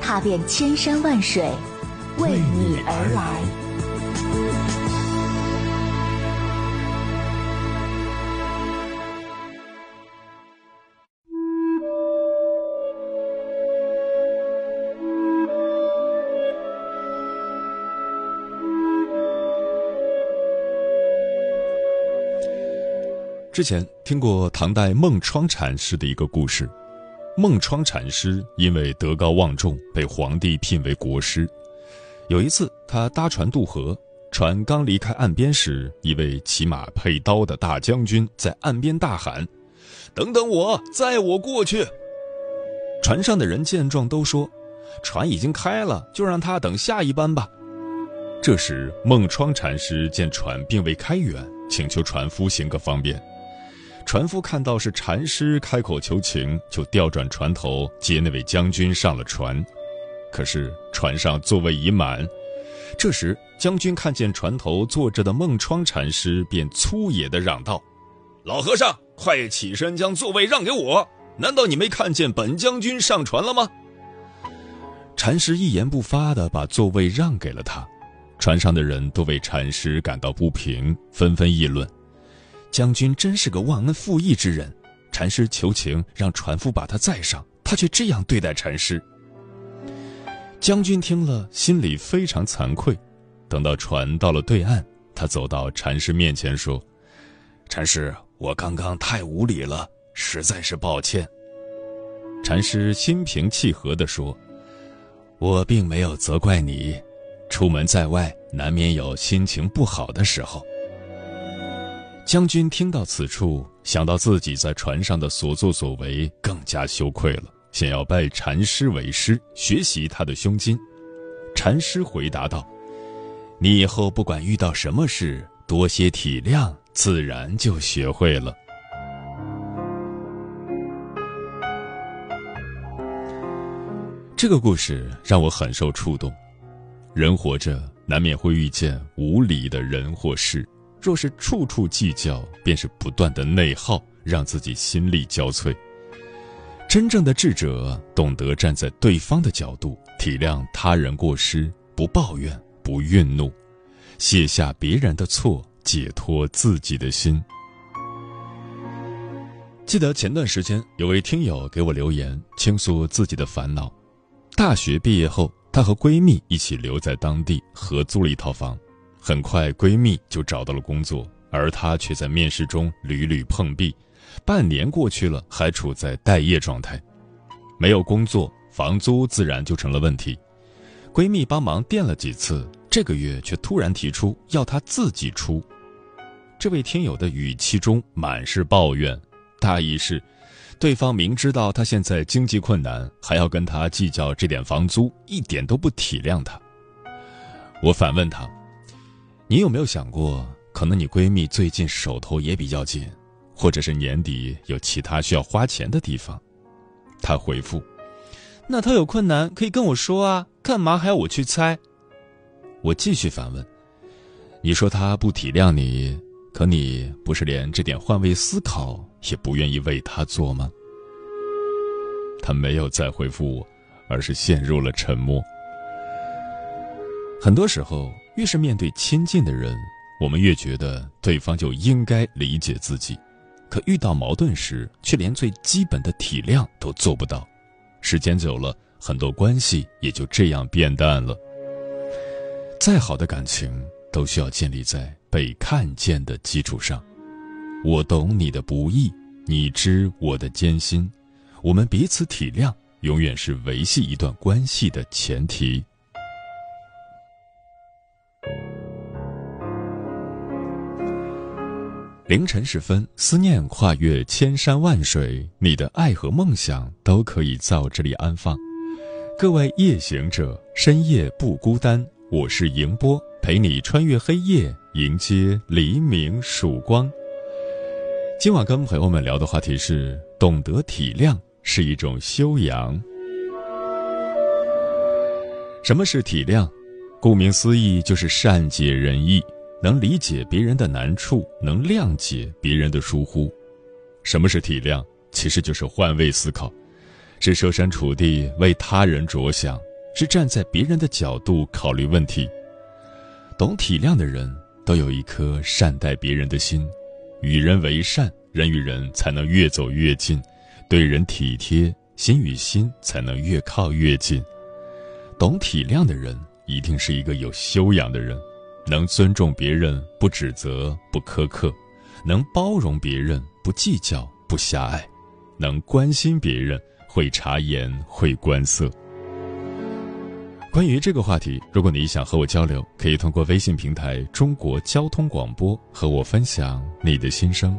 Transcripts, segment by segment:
踏遍千山万水，为你而来。之前听过唐代孟窗禅师的一个故事。孟窗禅师因为德高望重，被皇帝聘为国师。有一次，他搭船渡河，船刚离开岸边时，一位骑马配刀的大将军在岸边大喊：“等等我，载我过去！”船上的人见状都说：“船已经开了，就让他等下一班吧。”这时，孟窗禅师见船并未开远，请求船夫行个方便。船夫看到是禅师开口求情，就调转船头接那位将军上了船。可是船上座位已满。这时将军看见船头坐着的孟窗禅师，便粗野地嚷道：“老和尚，快起身将座位让给我！难道你没看见本将军上船了吗？”禅师一言不发地把座位让给了他。船上的人都为禅师感到不平，纷纷议论。将军真是个忘恩负义之人，禅师求情让船夫把他载上，他却这样对待禅师。将军听了，心里非常惭愧。等到船到了对岸，他走到禅师面前说：“禅师，我刚刚太无礼了，实在是抱歉。”禅师心平气和地说：“我并没有责怪你，出门在外难免有心情不好的时候。”将军听到此处，想到自己在船上的所作所为，更加羞愧了，想要拜禅师为师，学习他的胸襟。禅师回答道：“你以后不管遇到什么事，多些体谅，自然就学会了。”这个故事让我很受触动。人活着，难免会遇见无理的人或事。若是处处计较，便是不断的内耗，让自己心力交瘁。真正的智者懂得站在对方的角度，体谅他人过失，不抱怨，不愠怒，卸下别人的错，解脱自己的心。记得前段时间有位听友给我留言，倾诉自己的烦恼。大学毕业后，她和闺蜜一起留在当地，合租了一套房。很快，闺蜜就找到了工作，而她却在面试中屡屡碰壁。半年过去了，还处在待业状态，没有工作，房租自然就成了问题。闺蜜帮忙垫了几次，这个月却突然提出要她自己出。这位听友的语气中满是抱怨，大意是，对方明知道她现在经济困难，还要跟她计较这点房租，一点都不体谅她。我反问她。你有没有想过，可能你闺蜜最近手头也比较紧，或者是年底有其他需要花钱的地方？她回复：“那她有困难可以跟我说啊，干嘛还要我去猜？”我继续反问：“你说她不体谅你，可你不是连这点换位思考也不愿意为她做吗？”她没有再回复我，而是陷入了沉默。很多时候。越是面对亲近的人，我们越觉得对方就应该理解自己，可遇到矛盾时，却连最基本的体谅都做不到。时间久了，很多关系也就这样变淡了。再好的感情，都需要建立在被看见的基础上。我懂你的不易，你知我的艰辛，我们彼此体谅，永远是维系一段关系的前提。凌晨时分，思念跨越千山万水，你的爱和梦想都可以在这里安放。各位夜行者，深夜不孤单。我是迎波，陪你穿越黑夜，迎接黎明曙光。今晚跟朋友们聊的话题是：懂得体谅是一种修养。什么是体谅？顾名思义，就是善解人意，能理解别人的难处，能谅解别人的疏忽。什么是体谅？其实就是换位思考，是设身处地为他人着想，是站在别人的角度考虑问题。懂体谅的人都有一颗善待别人的心，与人为善，人与人才能越走越近；对人体贴，心与心才能越靠越近。懂体谅的人。一定是一个有修养的人，能尊重别人，不指责，不苛刻；能包容别人，不计较，不狭隘；能关心别人，会察言，会观色。关于这个话题，如果你想和我交流，可以通过微信平台“中国交通广播”和我分享你的心声。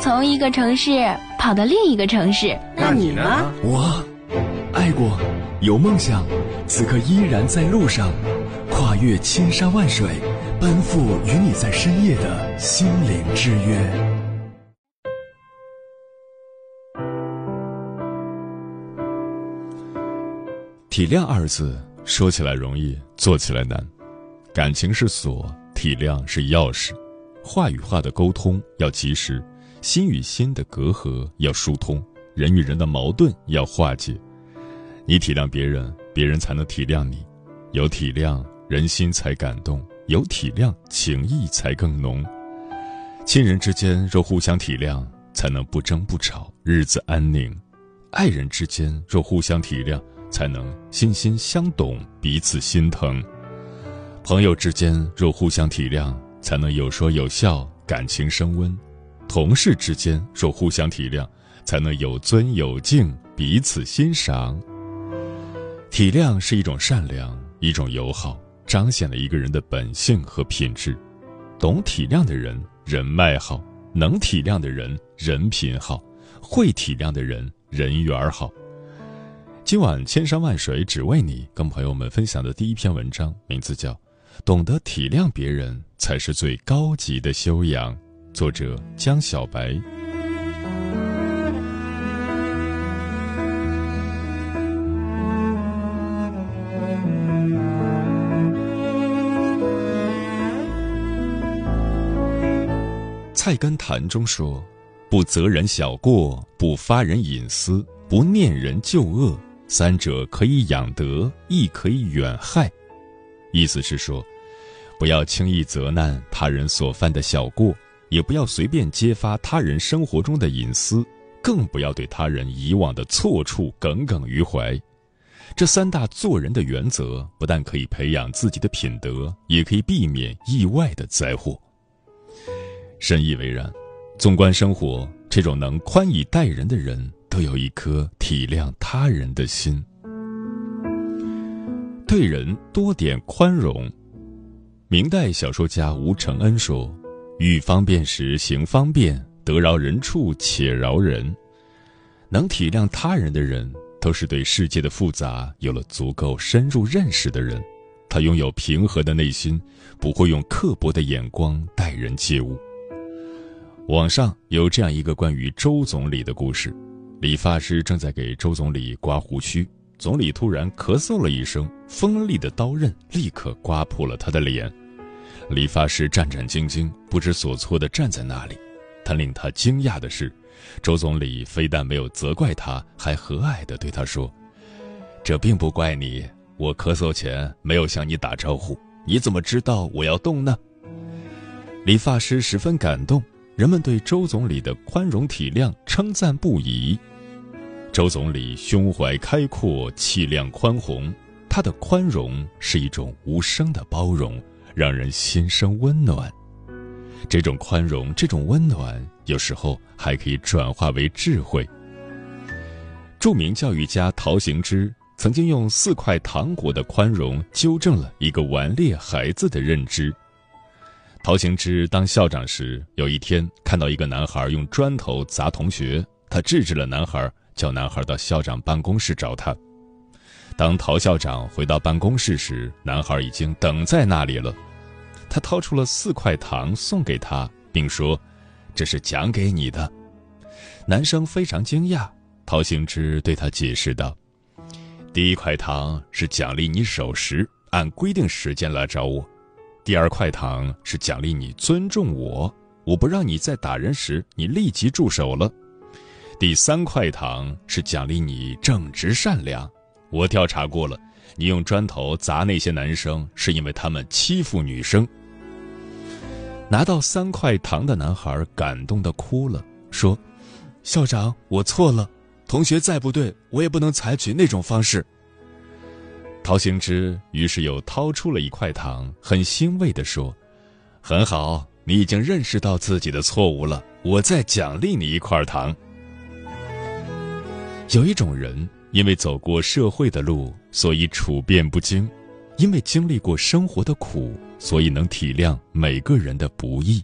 从一个城市跑到另一个城市。那你呢？我爱过，有梦想，此刻依然在路上，跨越千山万水，奔赴与你在深夜的心灵之约。体谅二字说起来容易，做起来难。感情是锁，体谅是钥匙。话与话的沟通要及时。心与心的隔阂要疏通，人与人的矛盾要化解。你体谅别人，别人才能体谅你。有体谅，人心才感动；有体谅，情谊才更浓。亲人之间若互相体谅，才能不争不吵，日子安宁；爱人之间若互相体谅，才能心心相懂，彼此心疼；朋友之间若互相体谅，才能有说有笑，感情升温。同事之间若互相体谅，才能有尊有敬，彼此欣赏。体谅是一种善良，一种友好，彰显了一个人的本性和品质。懂体谅的人，人脉好；能体谅的人，人品好；会体谅的人，人缘好。今晚千山万水只为你，跟朋友们分享的第一篇文章，名字叫《懂得体谅别人才是最高级的修养》。作者江小白。菜根谭中说：“不责人小过，不发人隐私，不念人旧恶，三者可以养德，亦可以远害。”意思是说，不要轻易责难他人所犯的小过。也不要随便揭发他人生活中的隐私，更不要对他人以往的错处耿耿于怀。这三大做人的原则，不但可以培养自己的品德，也可以避免意外的灾祸。深以为然。纵观生活，这种能宽以待人的人，都有一颗体谅他人的心。对人多点宽容。明代小说家吴承恩说。遇方便时行方便，得饶人处且饶人。能体谅他人的人，都是对世界的复杂有了足够深入认识的人。他拥有平和的内心，不会用刻薄的眼光待人接物。网上有这样一个关于周总理的故事：理发师正在给周总理刮胡须，总理突然咳嗽了一声，锋利的刀刃立刻刮破了他的脸。理发师战战兢兢、不知所措地站在那里，但令他惊讶的是，周总理非但没有责怪他，还和蔼地对他说：“这并不怪你，我咳嗽前没有向你打招呼，你怎么知道我要动呢？”理发师十分感动，人们对周总理的宽容体谅称赞不已。周总理胸怀开阔，气量宽宏，他的宽容是一种无声的包容，让人心生温暖。这种宽容，这种温暖，有时候还可以转化为智慧。著名教育家陶行知曾经用四块糖果的宽容纠正了一个顽劣孩子的认知。陶行知当校长时，有一天看到一个男孩用砖头砸同学，他制止了男孩，叫男孩到校长办公室找他。当陶校长回到办公室时，男孩已经等在那里了。他掏出了四块糖送给他，并说：“这是奖给你的。”男生非常惊讶。陶行知对他解释道：“第一块糖是奖励你守时，按规定时间来找我；第二块糖是奖励你尊重我，我不让你在打人时你立即住手了；第三块糖是奖励你正直善良。我调查过了，你用砖头砸那些男生是因为他们欺负女生。”拿到三块糖的男孩感动的哭了，说：“校长，我错了。”同学再不对，我也不能采取那种方式。陶行知于是又掏出了一块糖，很欣慰地说：“很好，你已经认识到自己的错误了，我再奖励你一块糖。”有一种人，因为走过社会的路，所以处变不惊；因为经历过生活的苦，所以能体谅每个人的不易。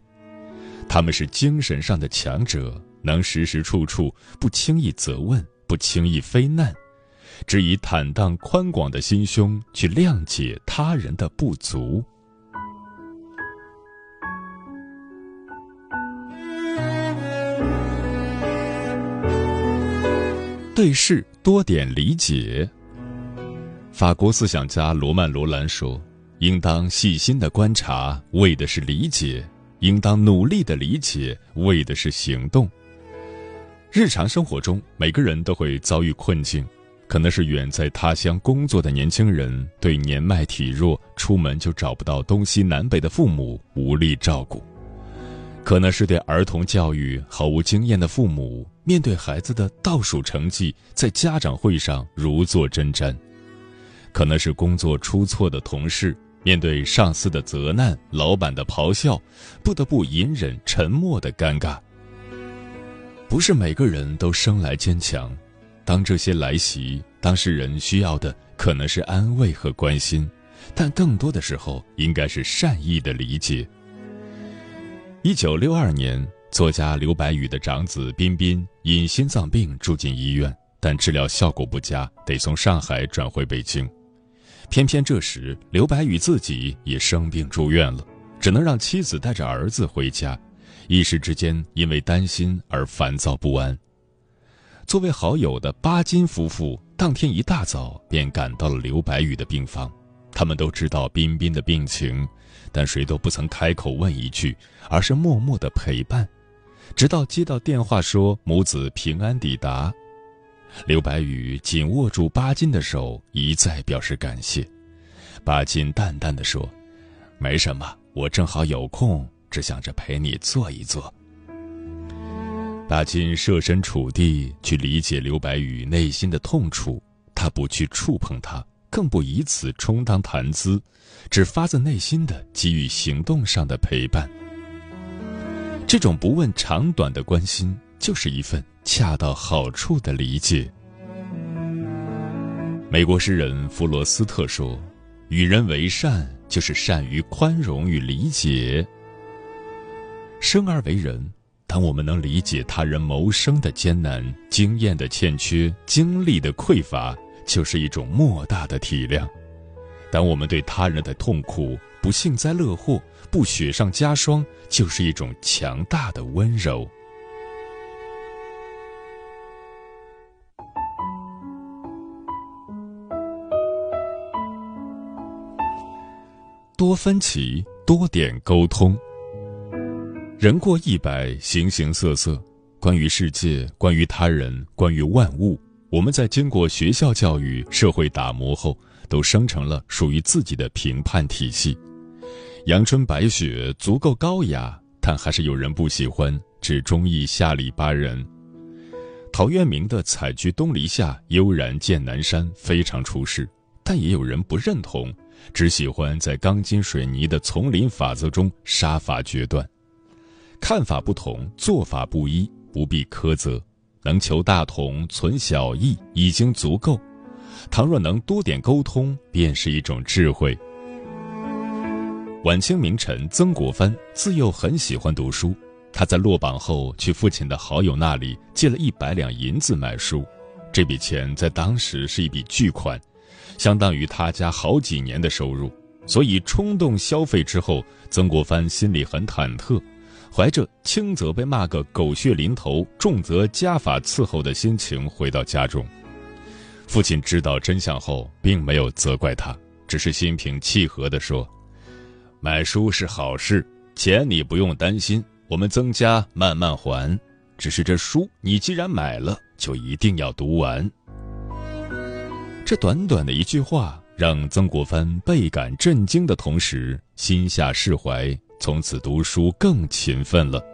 他们是精神上的强者。能时时处处不轻易责问，不轻易非难，只以坦荡宽广的心胸去谅解他人的不足。对事多点理解。法国思想家罗曼·罗兰说：“应当细心的观察，为的是理解；应当努力的理解，为的是行动。”日常生活中，每个人都会遭遇困境，可能是远在他乡工作的年轻人对年迈体弱、出门就找不到东西南北的父母无力照顾；可能是对儿童教育毫无经验的父母，面对孩子的倒数成绩，在家长会上如坐针毡；可能是工作出错的同事，面对上司的责难、老板的咆哮，不得不隐忍沉默的尴尬。不是每个人都生来坚强，当这些来袭，当事人需要的可能是安慰和关心，但更多的时候应该是善意的理解。一九六二年，作家刘白羽的长子彬彬因心脏病住进医院，但治疗效果不佳，得从上海转回北京。偏偏这时，刘白羽自己也生病住院了，只能让妻子带着儿子回家。一时之间，因为担心而烦躁不安。作为好友的巴金夫妇，当天一大早便赶到了刘白羽的病房。他们都知道彬彬的病情，但谁都不曾开口问一句，而是默默的陪伴，直到接到电话说母子平安抵达。刘白羽紧握住巴金的手，一再表示感谢。巴金淡淡的说：“没什么，我正好有空。”只想着陪你坐一坐。巴金设身处地去理解刘白羽内心的痛楚，他不去触碰他，更不以此充当谈资，只发自内心的给予行动上的陪伴。这种不问长短的关心，就是一份恰到好处的理解。美国诗人弗罗斯特说：“与人为善，就是善于宽容与理解。”生而为人，当我们能理解他人谋生的艰难、经验的欠缺、精力的匮乏，就是一种莫大的体谅；当我们对他人的痛苦不幸灾乐祸、不雪上加霜，就是一种强大的温柔。多分歧，多点沟通。人过一百，形形色色。关于世界，关于他人，关于万物，我们在经过学校教育、社会打磨后，都生成了属于自己的评判体系。阳春白雪足够高雅，但还是有人不喜欢，只中意下里巴人。陶渊明的“采菊东篱下，悠然见南山”非常出世，但也有人不认同，只喜欢在钢筋水泥的丛林法则中杀伐决断。看法不同，做法不一，不必苛责。能求大同，存小异，已经足够。倘若能多点沟通，便是一种智慧。晚清名臣曾国藩自幼很喜欢读书，他在落榜后去父亲的好友那里借了一百两银子买书，这笔钱在当时是一笔巨款，相当于他家好几年的收入。所以冲动消费之后，曾国藩心里很忐忑，怀着轻则被骂个狗血淋头，重则家法伺候的心情回到家中。父亲知道真相后，并没有责怪他，只是心平气和地说。买书是好事，钱你不用担心，我们增加慢慢还。只是这书你既然买了，就一定要读完。这短短的一句话，让曾国藩倍感震惊的同时，心下释怀，从此读书更勤奋了。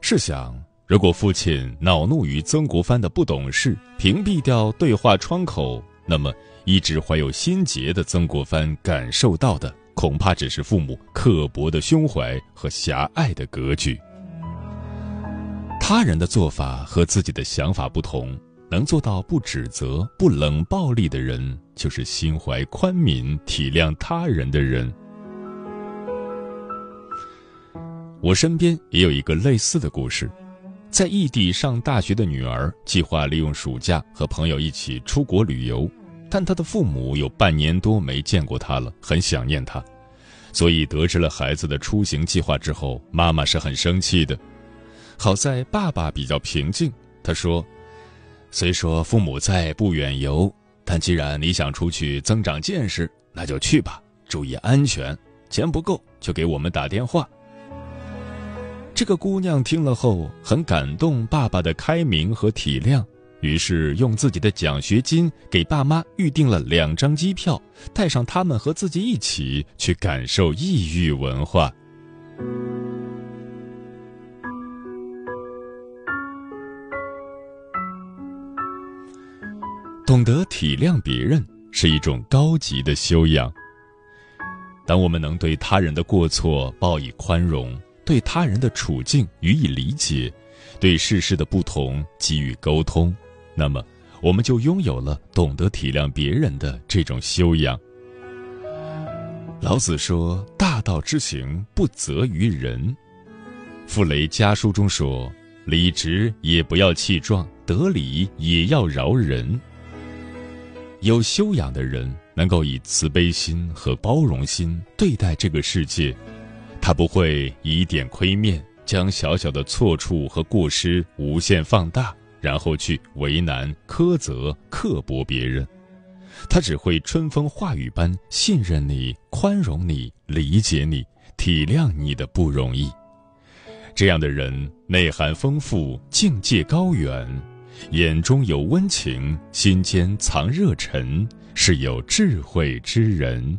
试想，如果父亲恼怒于曾国藩的不懂事，屏蔽掉对话窗口，那么一直怀有心结的曾国藩感受到的。恐怕只是父母刻薄的胸怀和狭隘的格局。他人的做法和自己的想法不同，能做到不指责、不冷暴力的人，就是心怀宽悯、体谅他人的人。我身边也有一个类似的故事，在异地上大学的女儿计划利用暑假和朋友一起出国旅游。但她的父母有半年多没见过她了，很想念她，所以得知了孩子的出行计划之后，妈妈是很生气的。好在爸爸比较平静，他说：“虽说父母在不远游，但既然你想出去增长见识，那就去吧，注意安全。钱不够就给我们打电话。”这个姑娘听了后很感动，爸爸的开明和体谅。于是用自己的奖学金给爸妈预订了两张机票，带上他们和自己一起去感受异域文化。懂得体谅别人是一种高级的修养。当我们能对他人的过错报以宽容，对他人的处境予以理解，对世事的不同给予沟通。那么，我们就拥有了懂得体谅别人的这种修养。老子说：“大道之行，不责于人。”傅雷家书中说：“理直也不要气壮，得理也要饶人。”有修养的人能够以慈悲心和包容心对待这个世界，他不会以点亏面，将小小的错处和过失无限放大。然后去为难、苛责、刻薄别人，他只会春风化雨般信任你、宽容你、理解你、体谅你的不容易。这样的人内涵丰富、境界高远，眼中有温情，心间藏热忱，是有智慧之人。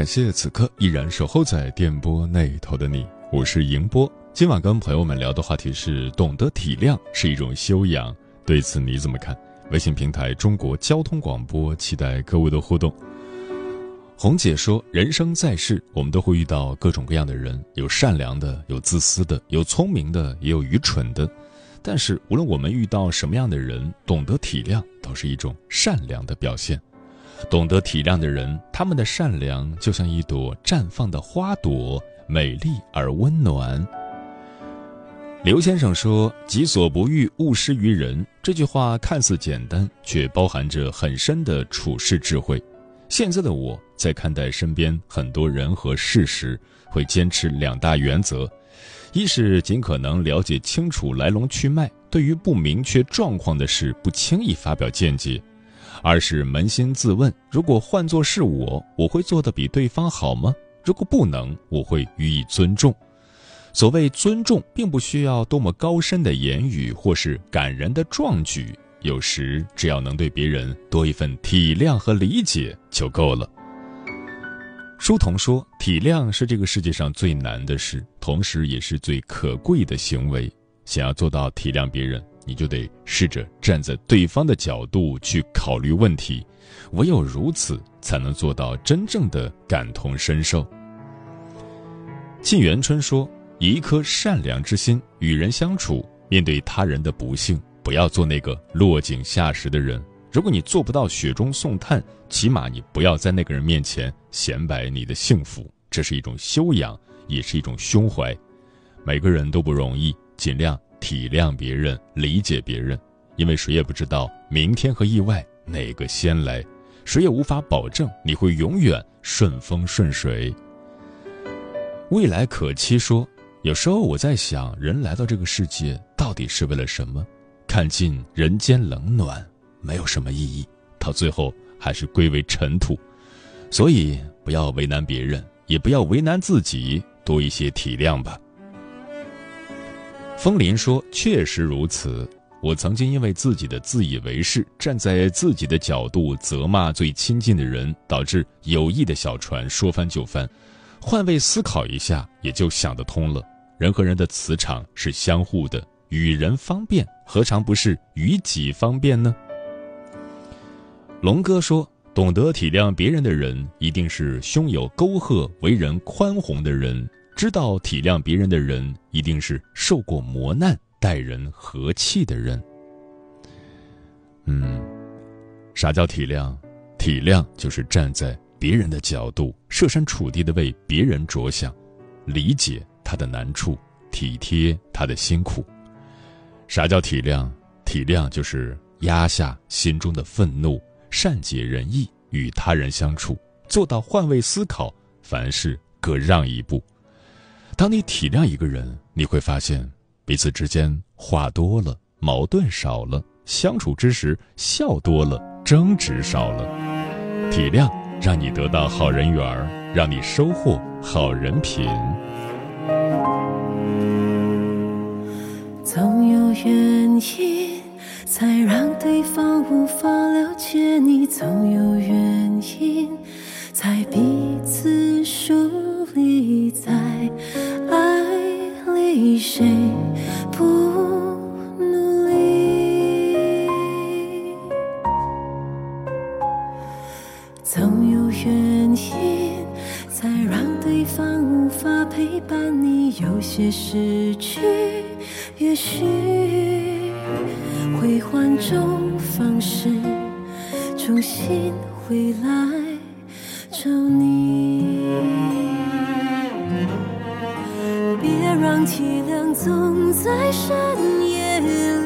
感谢此刻依然守候在电波那头的你，我是迎波。今晚跟朋友们聊的话题是：懂得体谅是一种修养，对此你怎么看？微信平台中国交通广播，期待各位的互动。红姐说：“人生在世，我们都会遇到各种各样的人，有善良的，有自私的，有聪明的，也有愚蠢的。但是，无论我们遇到什么样的人，懂得体谅，都是一种善良的表现。懂得体谅的人，他们的善良就像一朵绽放的花朵，美丽而温暖。”刘先生说：“己所不欲，勿施于人。”这句话看似简单，却包含着很深的处世智慧。现在的我在看待身边很多人和事时，会坚持两大原则：一是尽可能了解清楚来龙去脉，对于不明确状况的事不轻易发表见解；而是扪心自问，如果换作是我，我会做得比对方好吗？如果不能，我会予以尊重。所谓尊重，并不需要多么高深的言语或是感人的壮举。有时，只要能对别人多一份体谅和理解就够了。书童说：“体谅是这个世界上最难的事，同时也是最可贵的行为。想要做到体谅别人，你就得试着站在对方的角度去考虑问题，唯有如此，才能做到真正的感同身受。”靳元春说：“以一颗善良之心与人相处，面对他人的不幸。”不要做那个落井下石的人。如果你做不到雪中送炭，起码你不要在那个人面前显摆你的幸福。这是一种修养，也是一种胸怀。每个人都不容易，尽量体谅别人，理解别人，因为谁也不知道明天和意外哪个先来，谁也无法保证你会永远顺风顺水。未来可期说，有时候我在想，人来到这个世界到底是为了什么？看尽人间冷暖，没有什么意义，到最后还是归为尘土。所以不要为难别人，也不要为难自己，多一些体谅吧。风林说：“确实如此。我曾经因为自己的自以为是，站在自己的角度责骂最亲近的人，导致友谊的小船说翻就翻。换位思考一下，也就想得通了。人和人的磁场是相互的。”与人方便，何尝不是与己方便呢？龙哥说：“懂得体谅别人的人，一定是胸有沟壑、为人宽宏的人；知道体谅别人的人，一定是受过磨难、待人和气的人。”嗯，啥叫体谅？体谅就是站在别人的角度，设身处地的为别人着想，理解他的难处，体贴他的辛苦。啥叫体谅？体谅就是压下心中的愤怒，善解人意，与他人相处，做到换位思考，凡事各让一步。当你体谅一个人，你会发现彼此之间话多了，矛盾少了，相处之时笑多了，争执少了。体谅让你得到好人缘，让你收获好人品。总有原因，才让对方无法了解你；总有原因，在彼此疏离。在爱里，谁不努力？总有原因，才让对方无法陪伴你；有些失去。也许会换种方式重新回来找你，别让凄凉总在深夜里。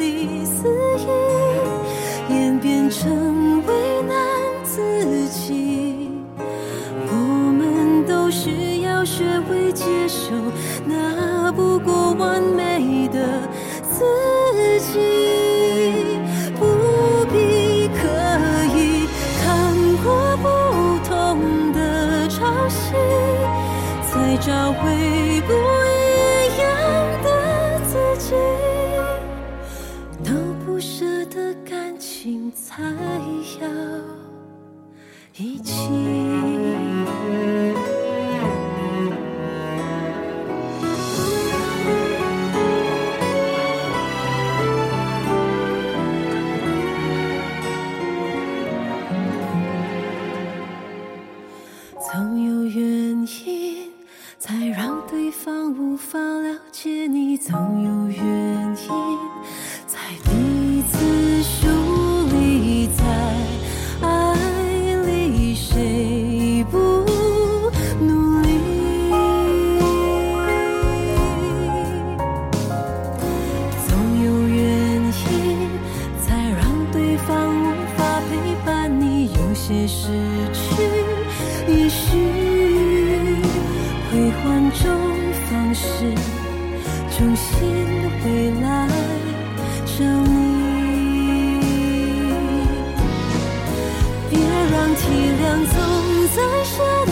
一起。重新回来找你。别让体谅总在身。